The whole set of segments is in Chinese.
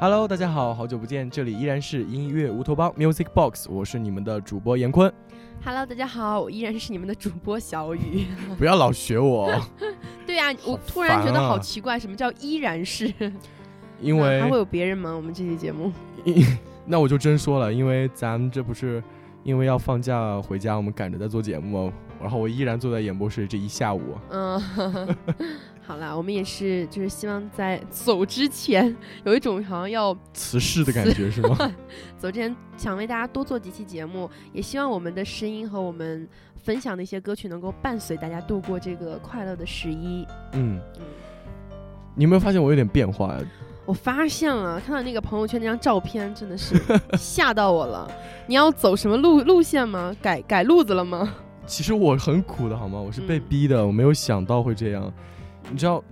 Hello，大家好，好久不见，这里依然是音乐乌托邦 Music Box，我是你们的主播严坤。Hello，大家好，我依然是你们的主播小雨。不要老学我，对呀、我突然觉得好奇怪，什么叫依然是？因为那还会有别人吗？我们这期节目 那我就真说了，因为咱们这不是因为要放假回家，我们赶着在做节目，然后我依然坐在演播室这一下午。嗯，好啦，我们也是，就是希望在走之前有一种好像要辞世的感觉是吗？走之前想为大家多做几期节目，也希望我们的声音和我们分享的一些歌曲能够伴随大家度过这个快乐的十一。嗯，嗯，你有没有发现我有点变化呀？我发现了，看到那个朋友圈那张照片，真的是 吓到我了。你要走什么路路线吗？改改路子了吗？其实我很苦的好吗？我是被嗯逼的，我没有想到会这样。你知道，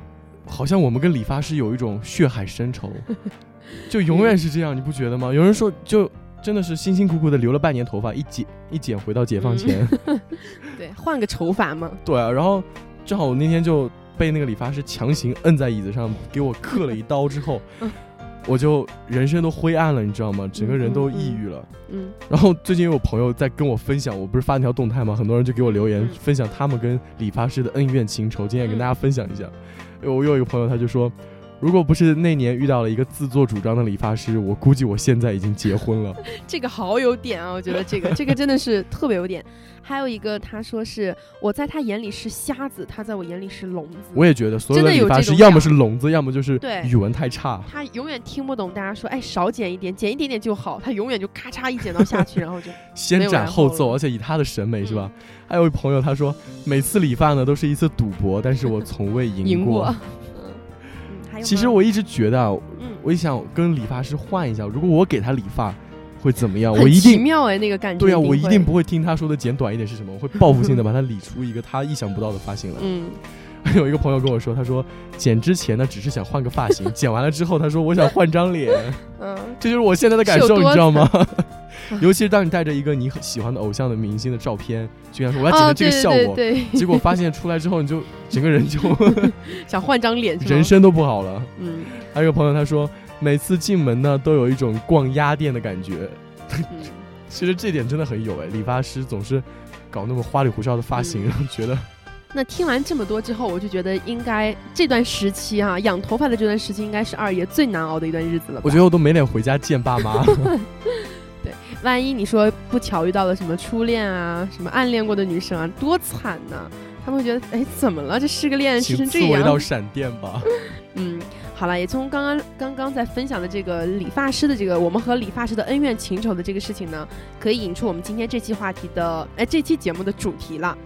好像我们跟理发师有一种血海深仇，就永远是这样，你不觉得吗？有人说，就真的是辛辛苦苦的留了半年头发，一剪一剪回到解放前，对，换个头发嘛。对啊。然后正好我那天就被那个理发师强行摁在椅子上，给我刻了一刀之后嗯。我就人生都灰暗了，你知道吗？整个人都抑郁了。嗯然后最近有朋友在跟我分享，我不是发那条动态吗？很多人就给我留言嗯分享他们跟理发师的恩怨情仇，今天也跟大家分享一下。我有一个朋友他就说，如果不是那年遇到了一个自作主张的理发师，我估计我现在已经结婚了。这个好有点啊，我觉得这个这个真的是特别有点。还有一个他说是我在他眼里是瞎子，他在我眼里是聋子。我也觉得所有的理发师要么是聋子，要么就是对语文太差。他永远听不懂大家说，哎，少剪一点，剪一点点就好。他永远就咔嚓一剪刀下去，然后就先斩后奏，而且以他的审美是吧？嗯还有一朋友他说，每次理发呢都是一次赌博，但是我从未赢赢过。其实我一直觉得啊，嗯，我也想跟理发师换一下，如果我给他理发，会怎么样？我一定奇妙哎，那个感觉。对啊，我一定不会听他说的剪短一点是什么，我会报复性的把他理出一个他意想不到的发型来。嗯，有一个朋友跟我说，他说剪之前呢只是想换个发型，剪完了之后他说我想换张脸，嗯，这就是我现在的感受，你知道吗？惨 尤其是当你带着一个你很喜欢的偶像的明星的照片，就想说我要剪哦，成这个效果，对对对，结果发现出来之后，你就整个人就 想换张脸？人生都不好了。嗯还有一个朋友他说，每次进门呢都有一种逛鸭店的感觉。嗯，其实这点真的很有哎，理发师总是搞那么花里胡哨的发型，嗯然后觉得那听完这么多之后，我就觉得应该这段时期哈、养头发的这段时期应该是二爷最难熬的一段日子了。我觉得我都没脸回家见爸妈。万一你说不巧遇到了什么初恋啊，什么暗恋过的女生啊，多惨呐、他们会觉得，哎，怎么了？这失个恋失成这样。赐我一道闪电吧。嗯，好了，也从刚刚刚刚在分享的这个理发师的这个我们和理发师的恩怨情仇的这个事情呢，可以引出我们今天这期话题的，哎，这期节目的主题了，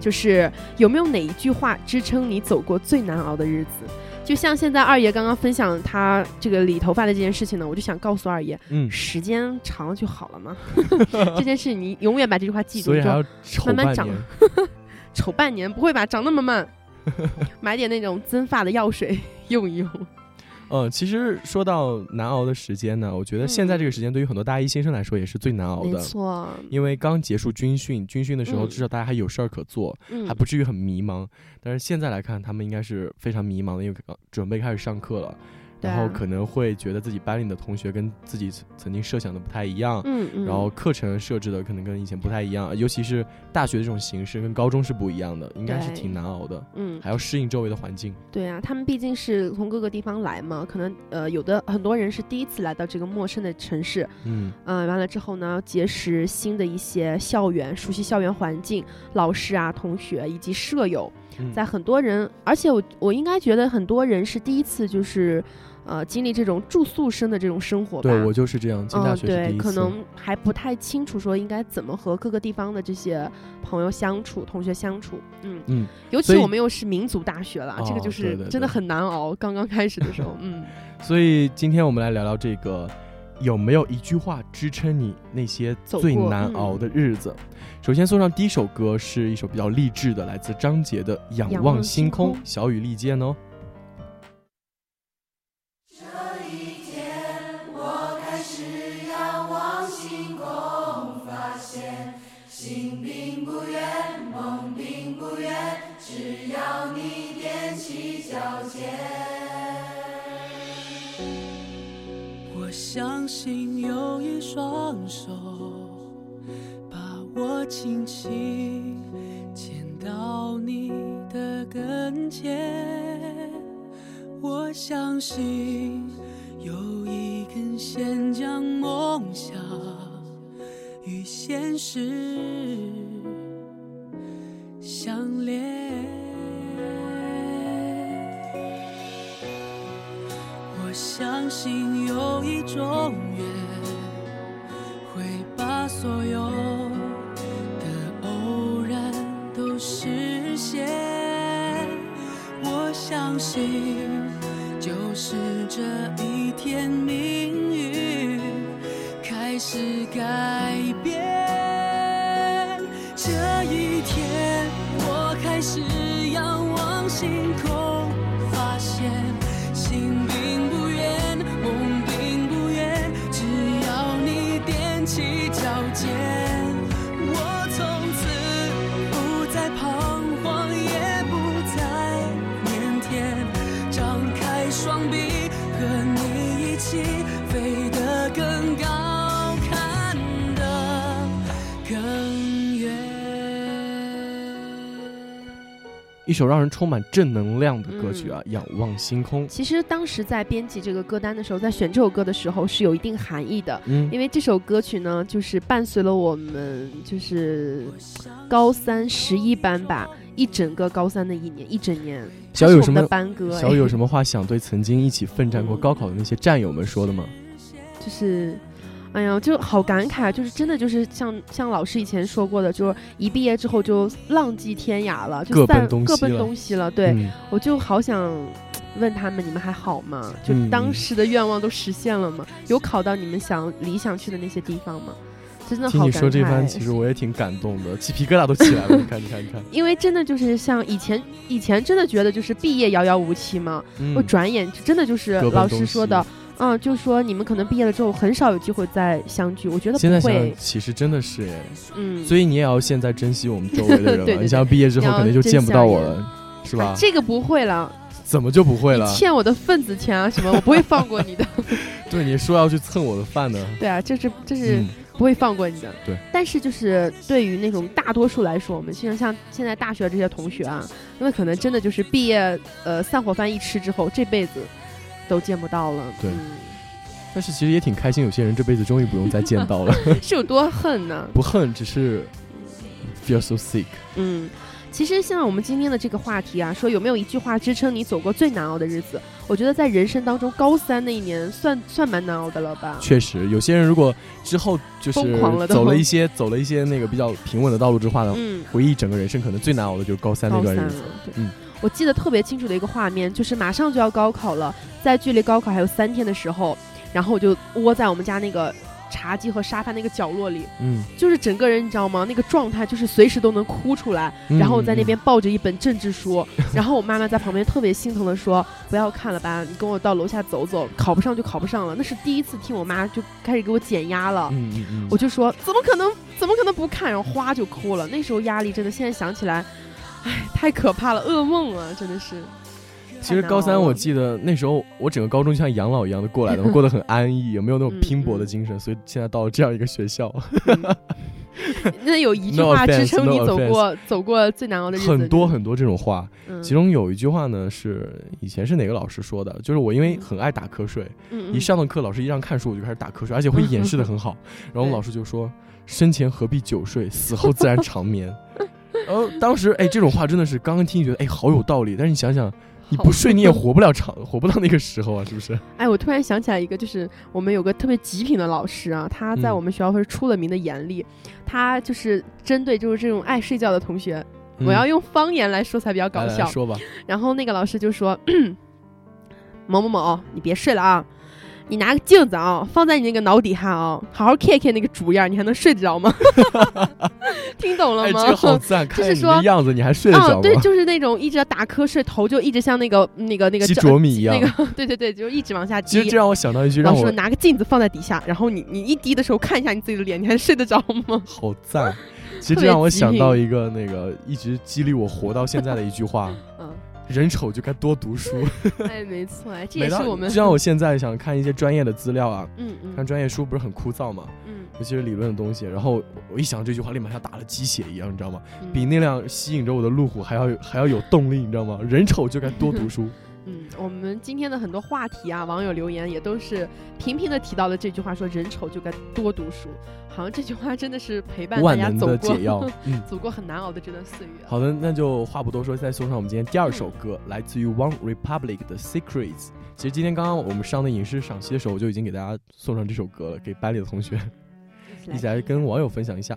就是有没有哪一句话支撑你走过最难熬的日子？就像现在二爷刚刚分享他这个理头发的这件事情呢，我就想告诉二爷，嗯，时间长了就好了嘛。这件事你永远把这句话记住，慢慢长 半年。瞅半年不会吧？长那么慢，买点那种增发的药水用一用。嗯，其实说到难熬的时间呢，我觉得现在这个时间对于很多大一新生来说也是最难熬没的。错，因为刚结束军训，军训的时候嗯至少大家还有事儿可做，嗯还不至于很迷茫。但是现在来看，他们应该是非常迷茫的，因为刚准备开始上课了，然后可能会觉得自己班里的同学跟自己曾经设想的不太一样，嗯嗯，然后课程设置的可能跟以前不太一样，尤其是大学这种形式跟高中是不一样的，应该是挺难熬的，嗯，还要适应周围的环境。对啊，他们毕竟是从各个地方来嘛，可能呃有的很多人是第一次来到这个陌生的城市，嗯，嗯、完了之后呢，结识新的一些校园，熟悉校园环境、老师啊、同学以及舍友，嗯在很多人，而且我我应该觉得很多人是第一次就是。呃，经历这种住宿生的这种生活吧，对我就是这样，进大嗯，对。可能还不太清楚说应该怎么和各个地方的这些朋友相处、同学相处。嗯，嗯，尤其我们又是民族大学了，这个就是真的很难熬。刚刚开始的时候，嗯，所以今天我们来聊聊这个，有没有一句话支撑你那些最难嗯熬的日子？首先送上第一首歌是一首比较励志的，来自张杰的《仰仰望望星空》，小雨利剑哦。双手把我轻轻牵到你的跟前。我相信有一根线将梦想与现实相连。我相信有一种缘心，就是这一天，命运开始改变。这一天，我开始仰望星一首让人充满正能量的歌曲啊，仰望星空》。其实当时在编辑这个歌单的时候，在选这首歌的时候是有一定含义的，嗯，因为这首歌曲呢，就是伴随了我们就是高三十一班吧，一整个高三的一年，一整年。它是我们小有什么班歌？哎小雨有什么话想对曾经一起奋战过高考的那些战友们说的吗？就是，哎呀，就好感慨啊！就是真的就是像像老师以前说过的，就是一毕业之后就浪迹天涯了，就各奔散各奔东西了。对，嗯我就好想问他们，你们还好吗？就嗯当时的愿望都实现了吗？有考到你们想理想去的那些地方吗？真的听你好感说这番，慨其实我也挺感动的，鸡皮疙瘩都起来了。你看，你看，你看，因为真的就是像以前，以前真的觉得就是毕业遥遥无期嘛，嗯我转眼就真的就是老师说的，嗯，就说你们可能毕业了之后很少有机会再相聚，我觉得现在想想不会，，其实真的是哎，嗯，所以你也要现在珍惜我们周围的人 对对对。你想毕业之后可能就见不到我了，是吧？啊这个不会了，怎么就不会了？欠我的份子钱啊什么，我不会放过你的。对，你说要去蹭我的饭呢。对啊，这是这是嗯，不会放过你的。对，但是就是对于那种大多数来说，我们现在像现在大学这些同学啊，因为可能真的就是毕业呃散伙饭一吃之后，这辈子都见不到了。对嗯但是其实也挺开心，有些人这辈子终于不用再见到了，是有多恨呢？不恨，只是 feel so sick。嗯，其实像我们今天的这个话题啊，说有没有一句话支撑你走过最难熬的日子？我觉得在人生当中，高三那一年算算蛮难熬的了吧？确实，有些人如果之后就是走了一些走了一些那个比较平稳的道路之后呢，嗯，回忆整个人生，可能最难熬的就是高三那段日子。，对。嗯我记得特别清楚的一个画面，就是马上就要高考了，在距离高考还有三天的时候，然后我就窝在我们家那个茶几和沙发那个角落里，嗯，就是整个人你知道吗？那个状态就是随时都能哭出来，嗯然后我在那边抱着一本政治书，然后我妈妈在旁边特别心疼的说：“不要看了吧，你跟我到楼下走走，考不上就考不上了。”那是第一次听我妈就开始给我减压了。嗯嗯嗯，我就说怎么可能，怎么可能不看？然后哗就哭了。那时候压力真的，现在想起来，唉，太可怕了，噩梦啊，真的是。其实高三我记得那时候我整个高中就像养老一样的过来的，我过得很安逸，也没有那种嗯拼搏的精神，所以现在到了这样一个学校，那有一句话支撑你走过走过最难熬的日子，很多很多这种话。嗯，其中有一句话呢是以前是哪个老师说的，就是我因为很爱打瞌睡，嗯一上了课老师一让看书我就开始打瞌睡，而且会掩饰的很好。然后我们老师就说：“生前何必久睡，死后自然长眠。”然后当时哎，这种话真的是刚刚听觉得哎好有道理，但是你想想，你不睡你也活不了长，活不到那个时候啊，是不是？哎，我突然想起来一个，就是我们有个特别极品的老师啊，他在嗯。我们学校是出了名的严厉，他就是针对就是这种爱睡觉的同学，我要嗯用方言来说才比较搞笑。来来说吧，然后那个老师就说：“ 某某某，你别睡了啊，你拿个镜子啊，放在你那个脑底下啊，好好看看那个主样，你还能睡得着吗？” 听懂了哎，吗？这个好赞，就是说样子，你还睡得着啊，吗？对，就是那种一直打瞌睡，头就一直像那个那个那个鸡这啄米一样那个 对对对，就一直往下低其实这。让我想到一句老师说拿个镜子放在底下，然后你你一滴的时候看一下你自己的脸，你还睡得着吗？好赞。其实这让我想到一个那个一直激励我活到现在的一句话：嗯，人丑就该多读书。哎，没错，哎，这也是我们就像我现在想看一些专业的资料啊，嗯嗯看专业书不是很枯燥吗，嗯尤其是理论的东西。然后我一想这句话，立马像打了鸡血一样，你知道吗？嗯比那辆吸引着我的路虎还要还要有动力，你知道吗？人丑就该多读书。嗯，我们今天的很多话题啊，网友留言也都是频频的提到了这句话，说人丑就该多读书。好像这句话真的是陪伴大家走过的解药。嗯，走过很难熬的这段岁月啊。好的，那就话不多说，再送上我们今天第二首歌，来自于 One Republic 的 Secrets。其实今天刚刚我们上的影视赏析的时候，我就已经给大家送上这首歌了，给班里的同学 一起来跟网友分享一下。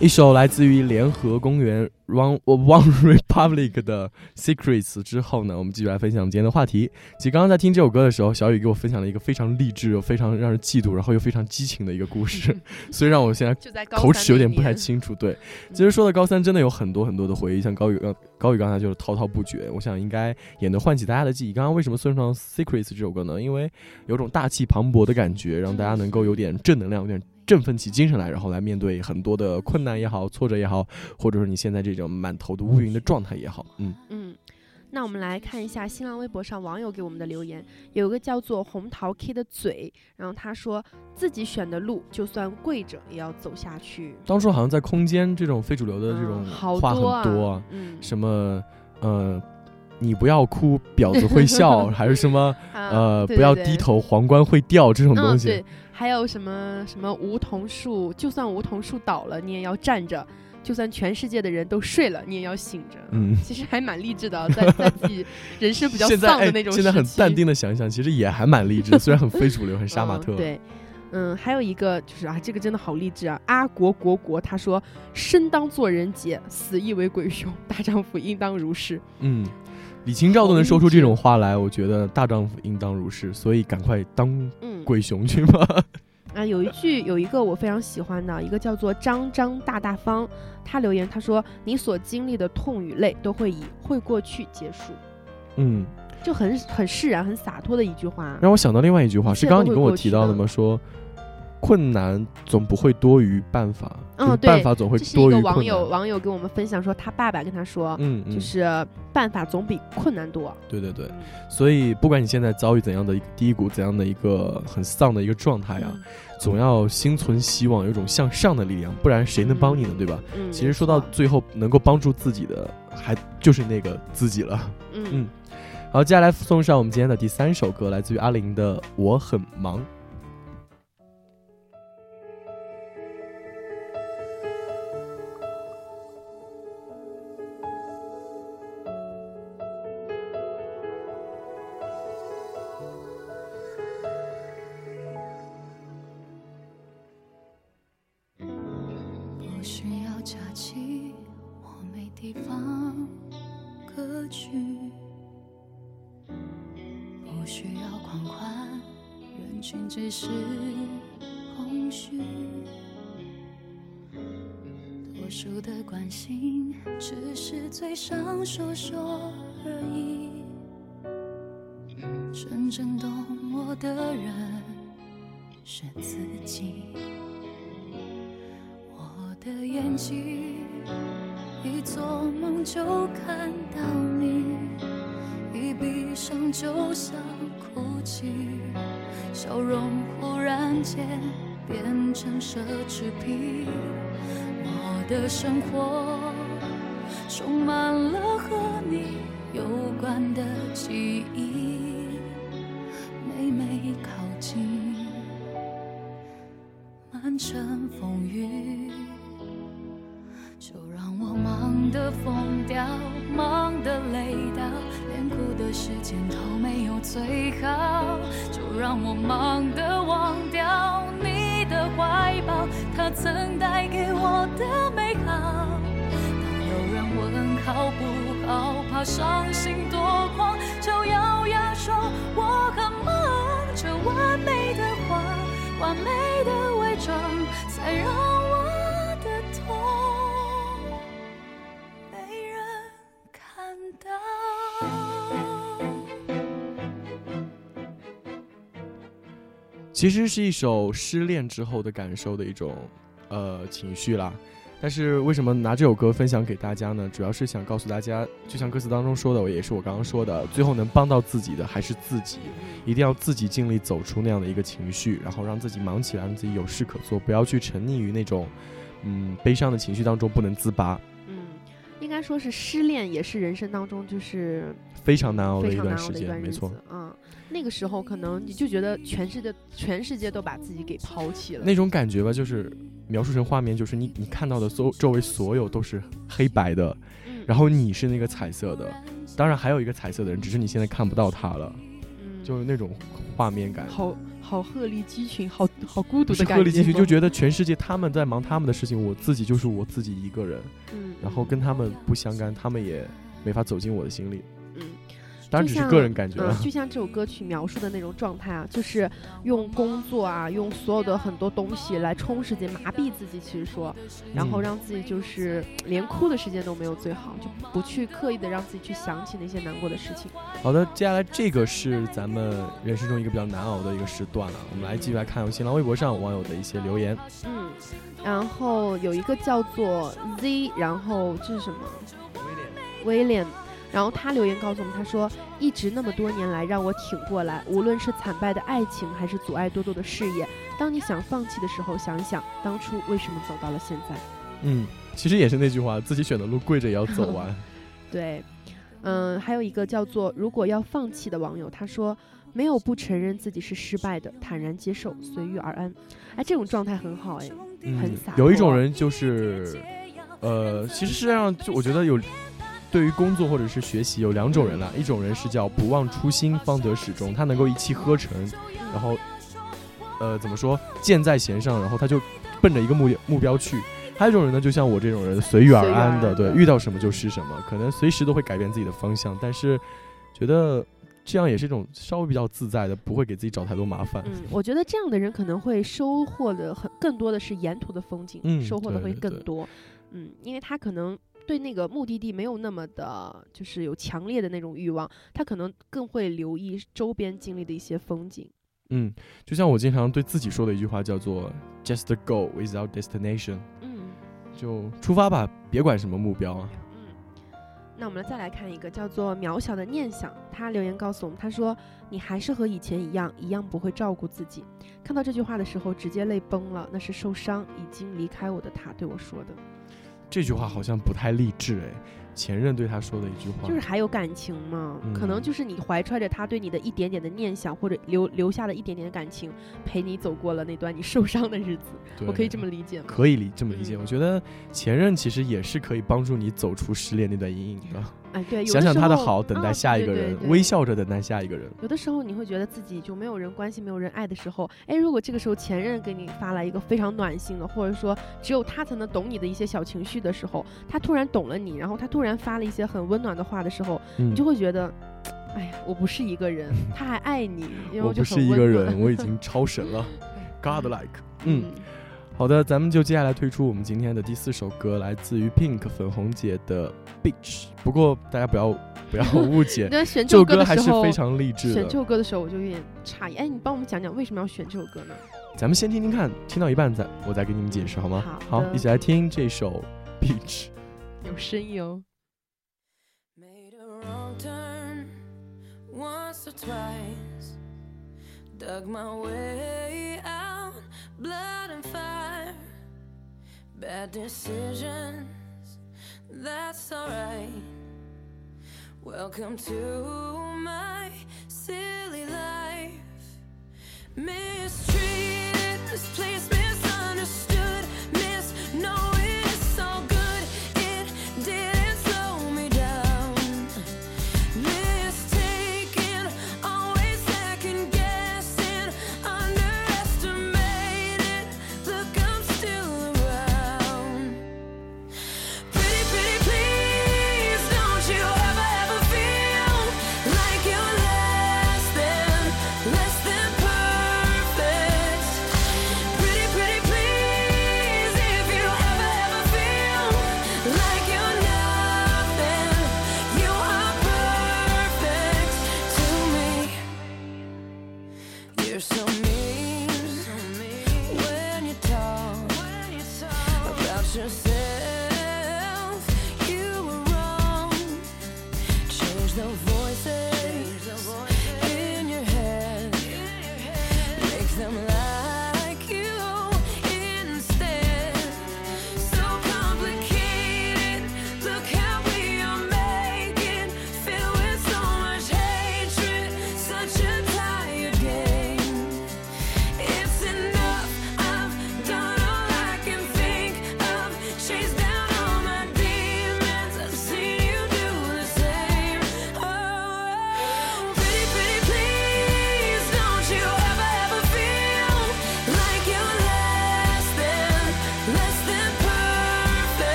一首来自于联合公园 One One Republic 的 Secrets 之后呢，我们继续来分享今天的话题。其实刚刚在听这首歌的时候，小雨给我分享了一个非常励志、又非常让人嫉妒，然后又非常激情的一个故事，所以让我现在口齿有点不太清楚。对，其实说到高三，真的有很多很多的回忆，像高宇刚高宇刚才就是滔滔不绝，我想应该也能唤起大家的记忆。刚刚为什么送上 Secrets 这首歌呢？因为有种大气磅礴的感觉，让大家能够有点正能量，有点振奋起精神来，然后来面对很多的困难也好、挫折也好，或者说你现在这种满头的乌云的状态也好。嗯，嗯，那我们来看一下新浪微博上网友给我们的留言，有一个叫做红桃 K 的嘴，然后他说自己选的路，就算跪着也要走下去。当初好像在空间这种非主流的这种话很多啊多啊，嗯，什么呃，你不要哭，婊子会笑，还是什么啊呃，不要低头，皇冠会掉这种东嗯，西。对，还有什么什么梧桐树，就算梧桐树倒了，你也要站着；就算全世界的人都睡了，你也要醒着。嗯，其实还蛮励志的，在 在自己人生比较丧的那种现在很淡定的想一想，其实也还蛮励志，虽然很非主流，很杀马特。嗯。对，嗯，还有一个就是啊，这个真的好励志啊！阿国国国他说：“生当作人杰，死亦为鬼雄。大丈夫应当如是。嗯，李清照都能说出这种话来，我觉得大丈夫应当如是，所以赶快当”嗯，鬼雄去吧。啊，有一句有一个我非常喜欢的，一个叫做张张大大方，他留言他说：“你所经历的痛与泪都会以会过去结束。嗯，”就很很释然、很洒脱的一句话。让我想到另外一句话，是刚刚你跟我提到的吗？说困难总不会多于办法，嗯就是办法总会这是一个网多于困难。友网友跟我们分享说，他爸爸跟他说，嗯嗯，就是办法总比困难多。对对对，嗯所以不管你现在遭遇怎样的一个低谷，怎样的一个很丧的一个状态啊，总要心存希望，有一种向上的力量，不然谁能帮你呢？对吧？嗯，其实说到最后，能够帮助自己的，还就是那个自己了。嗯嗯好，接下来送上我们今天的第三首歌，来自于阿玲的《我很忙》。正懂我的人是自己。我的眼睛一做梦就看到你，一闭上就想哭泣，笑容忽然间变成奢侈品。我的生活充满了和你有关的记忆，好不好，怕伤心多狂，就咬牙说我很忙，这完美的话。完美的伪装，才让我的痛没人看到。其实是一首失恋之后的感受的一种呃情绪啦。但是为什么拿这首歌分享给大家呢？主要是想告诉大家，就像歌词当中说的，我也是我刚刚说的，最后能帮到自己的还是自己，一定要自己尽力走出那样的一个情绪，然后让自己忙起来，让自己有事可做，不要去沉溺于那种嗯悲伤的情绪当中不能自拔，嗯，应该说是失恋也是人生当中就是非常难熬的一段时间，没错。。嗯，那个时候可能你就觉得全世界全世界都把自己给抛弃了。那种感觉吧，就是描述成画面，就是你你看到的所周围所有都是黑白的，嗯，然后你是那个彩色的，当然还有一个彩色的人，只是你现在看不到他了，嗯就是那种画面感。好好鹤立鸡群，好好孤独的感觉。鹤立鸡群，就觉得全世界他们在忙他们的事情，我自己就是我自己一个人，嗯，然后跟他们不相干，他们也没法走进我的心里。嗯。当然只是就像个人感觉。就像这首歌曲描述的那种状态啊，就是用工作啊，用所有的很多东西来充实自己、麻痹自己。其实说，然后嗯让自己就是连哭的时间都没有最好，就不去刻意的让自己去想起那些难过的事情。好的，接下来这个是咱们人生中一个比较难熬的一个时段了。我们来继续来看新浪微博上网友的一些留言。嗯，然后有一个叫做 Z，然后这是什么？威廉威廉，然后他留言告诉我们，他说一直那么多年来让我挺过来，无论是惨败的爱情，还是阻碍多多的事业。当你想放弃的时候，想一想当初为什么走到了现在。嗯，其实也是那句话，自己选的路跪着也要走完。对，嗯，还有一个叫做“如果要放弃”的网友，他说没有不承认自己是失败的，坦然接受，随遇而安。哎，这种状态很好，哎，嗯很洒，有一种人就是，呃，其实世界上就我觉得有，对于工作或者是学习有两种人啦，一种人是叫不忘初心方得始终，他能够一气呵成，然后，呃，怎么说，箭在弦上，然后他就奔着一个目目标去。还有一种人呢，就像我这种人，随遇而安的，对，遇到什么就是什么，可能随时都会改变自己的方向，但是觉得这样也是一种稍微比较自在的，不会给自己找太多麻烦。嗯，我觉得这样的人可能会收获的很更多的是沿途的风景，嗯收获的会对对对更多。嗯，因为他可能对那个目的地没有那么的，就是有强烈的那种欲望，他可能更会留意周边经历的一些风景。嗯，就像我经常对自己说的一句话，叫做 “just go without destination”，嗯就出发吧，别管什么目标啊。嗯。那我们再来看一个叫做“渺小的念想”，他留言告诉我们，他说：“你还是和以前一样，一样不会照顾自己。”看到这句话的时候，直接泪崩了。那是受伤已经离开我的他对我说的。这句话好像不太励志哎，前任对他说的一句话，就是还有感情嘛，可能嗯就是你怀揣着他对你的一点点的念想，或者留留下了一点点的感情，陪你走过了那段你受伤的日子。我可以这么理解吗？可以理这么理解。嗯我觉得前任其实也是可以帮助你走出失恋那段阴影的。哎，对，想想他的好，等待啊下一个人，对对对微笑着等待下一个人。有的时候你会觉得自己就没有人关心、没有人爱的时候，哎，如果这个时候前任给你发来一个非常暖心的，或者说只有他才能懂你的一些小情绪的时候，他突然懂了你，然后他突然发了一些很温暖的话的时候，嗯你就会觉得，哎呀，我不是一个人，他还爱你，因为我就不是一个人，我已经超神了，godlike。嗯，嗯好的，咱们就接下来推出我们今天的第四首歌，来自于 Pink 粉红姐的《Beach》。不过大家不要不要误解，那选这首歌歌还是非常励志的选这。首歌的时候我就有点诧异。哎，你帮我们讲讲为什么要选这首歌呢？咱们先听听看，听到一半再我再给你们解释好吗？好好一起来听这首《Beach》。有声音哦。Twice. Dug my way out, blood and fire. Bad decisions, that's alright. Welcome to my silly life. Mistreated, misplaced, misunderstood, misknowing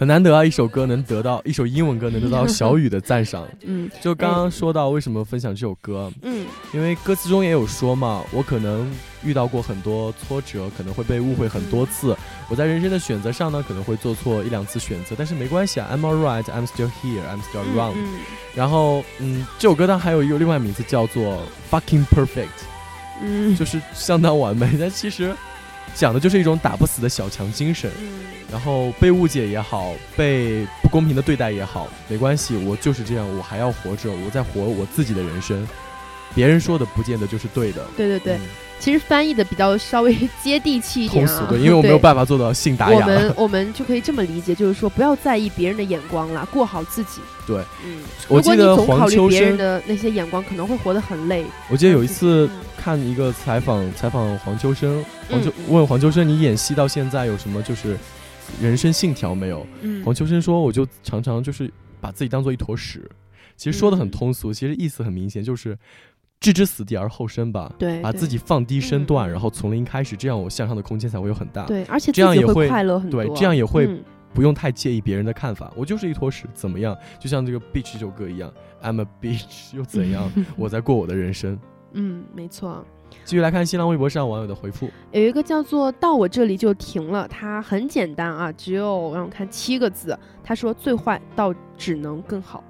很难得啊，一首歌能得到一首英文歌能得到小雨的赞赏。嗯就刚刚说到为什么分享这首歌，嗯因为歌词中也有说嘛，我可能遇到过很多挫折，可能会被误会很多次。我在人生的选择上呢，可能会做错一两次选择，但是没关系啊，I'm alright, I'm still here, I'm still 嗯 around。嗯然后，嗯，这首歌它还有一个另外名字叫做 Fucking Perfect，嗯就是相当完美。但其实讲的就是一种打不死的小强精神。嗯然后被误解也好，被不公平的对待也好，没关系，我就是这样，我还要活着，我在活我自己的人生。别人说的不见得就是对的。对对对嗯，其实翻译的比较稍微接地气一点啊，通俗的，因为我没有办法做到信达我雅。们我们就可以这么理解，就是说不要在意别人的眼光啦，过好自己。对，嗯，我如果你记得黄总考虑秋生，别人的那些眼光，可能会活得很累。我记得有一次嗯看一个采访，采访黄秋生，黄秋嗯问黄秋生，你演戏到现在有什么就是人生信条没有？嗯黄秋生说，我就常常就是把自己当做一坨屎。其实说的很嗯通俗，其实意思很明显，就是置之死地而后生吧。对，把自己放低身段，嗯然后从零开始，这样我向上的空间才会有很大。对，而且这样也会快乐很多。对这样也会嗯不用太介意别人的看法。我就是一坨屎，怎么样？就像这个《Beach》这首歌一样，I'm a bitch，又怎样？我在过我的人生。嗯，没错。继续来看新浪微博上网友的回复。有一个叫做“到我这里就停了”，它很简单啊，只有让我看七个字。他说：“最坏到只能更好，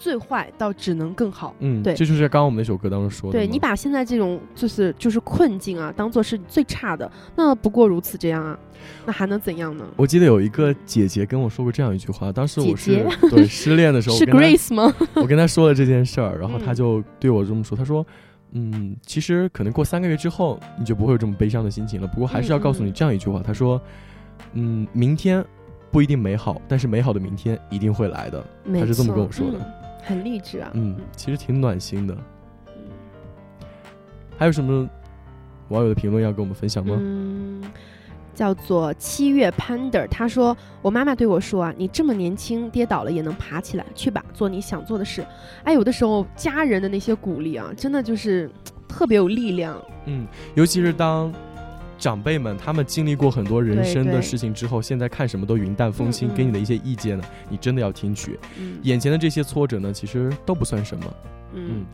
最坏到只能更好。”嗯，对这就是刚刚我们那首歌当中说的。对你把现在这种就是就是困境啊，当做是最差的，那不过如此这样啊，那还能怎样呢？我记得有一个姐姐跟我说过这样一句话，当时我是姐对失恋的时候，是 Grace 吗？我跟她说了这件事儿，然后她嗯就对我这么说，她说。嗯，其实可能过三个月之后，你就不会有这么悲伤的心情了。不过还是要告诉你这样一句话，她说：“嗯，明天不一定美好，但是美好的明天一定会来的。”没她是这么跟我说的。嗯很励志啊。嗯，其实挺暖心的。嗯还有什么网友的评论要跟我们分享吗？嗯，叫做七月 Panda，他说：“我妈妈对我说啊，你这么年轻，跌倒了也能爬起来，去吧，做你想做的事。”哎，有的时候家人的那些鼓励啊，真的就是特别有力量。嗯，尤其是当长辈们他们经历过很多人生的事情之后，现在看什么都云淡风轻，嗯嗯给你的一些意见呢，你真的要听取。嗯眼前的这些挫折呢，其实都不算什么。嗯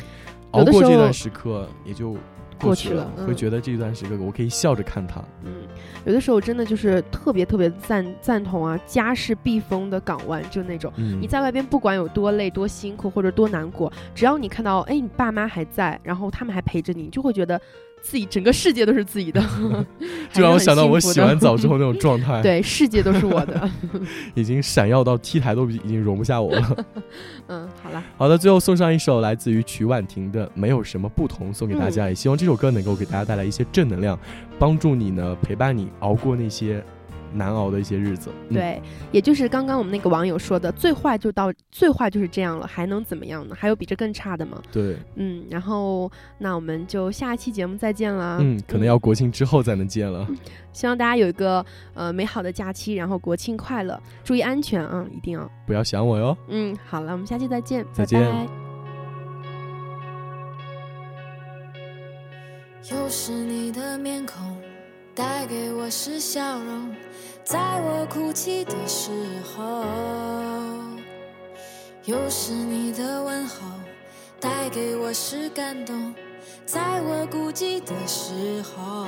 熬过这段时刻也就过去去了嗯会觉得这段时刻我可以笑着看它。嗯，有的时候真的就是特别特别赞赞同啊，家是避风的港湾，就那种。嗯，你在外边不管有多累、多辛苦或者多难过，只要你看到，哎，你爸妈还在，然后他们还陪着你，你就会觉得自己整个世界都是自己的，就让我想到我洗完澡之后那种状态，，对，世界都是我的。已经闪耀到 T 台都已经容不下我了。嗯，好了，好的，最后送上一首来自于曲婉婷的《没有什么不同》，送给大嗯。家，也希望这首歌能够给大家带来一些正能量，帮助你呢，陪伴你熬过那些难熬的一些日子。嗯，对，也就是刚刚我们那个网友说的，最坏就到最坏就是这样了，还能怎么样呢？还有比这更差的吗？对，嗯，然后那我们就下一期节目再见啦。嗯，可能要国庆之后才能见了。希望大家有一个呃美好的假期，然后国庆快乐，注意安全啊，一定要。不要想我哟。嗯，好了，我们下期再见，再见拜拜又是你的面孔，带给我是笑容，在我哭泣的时候；又是你的问候，带给我是感动，在我孤寂的时候。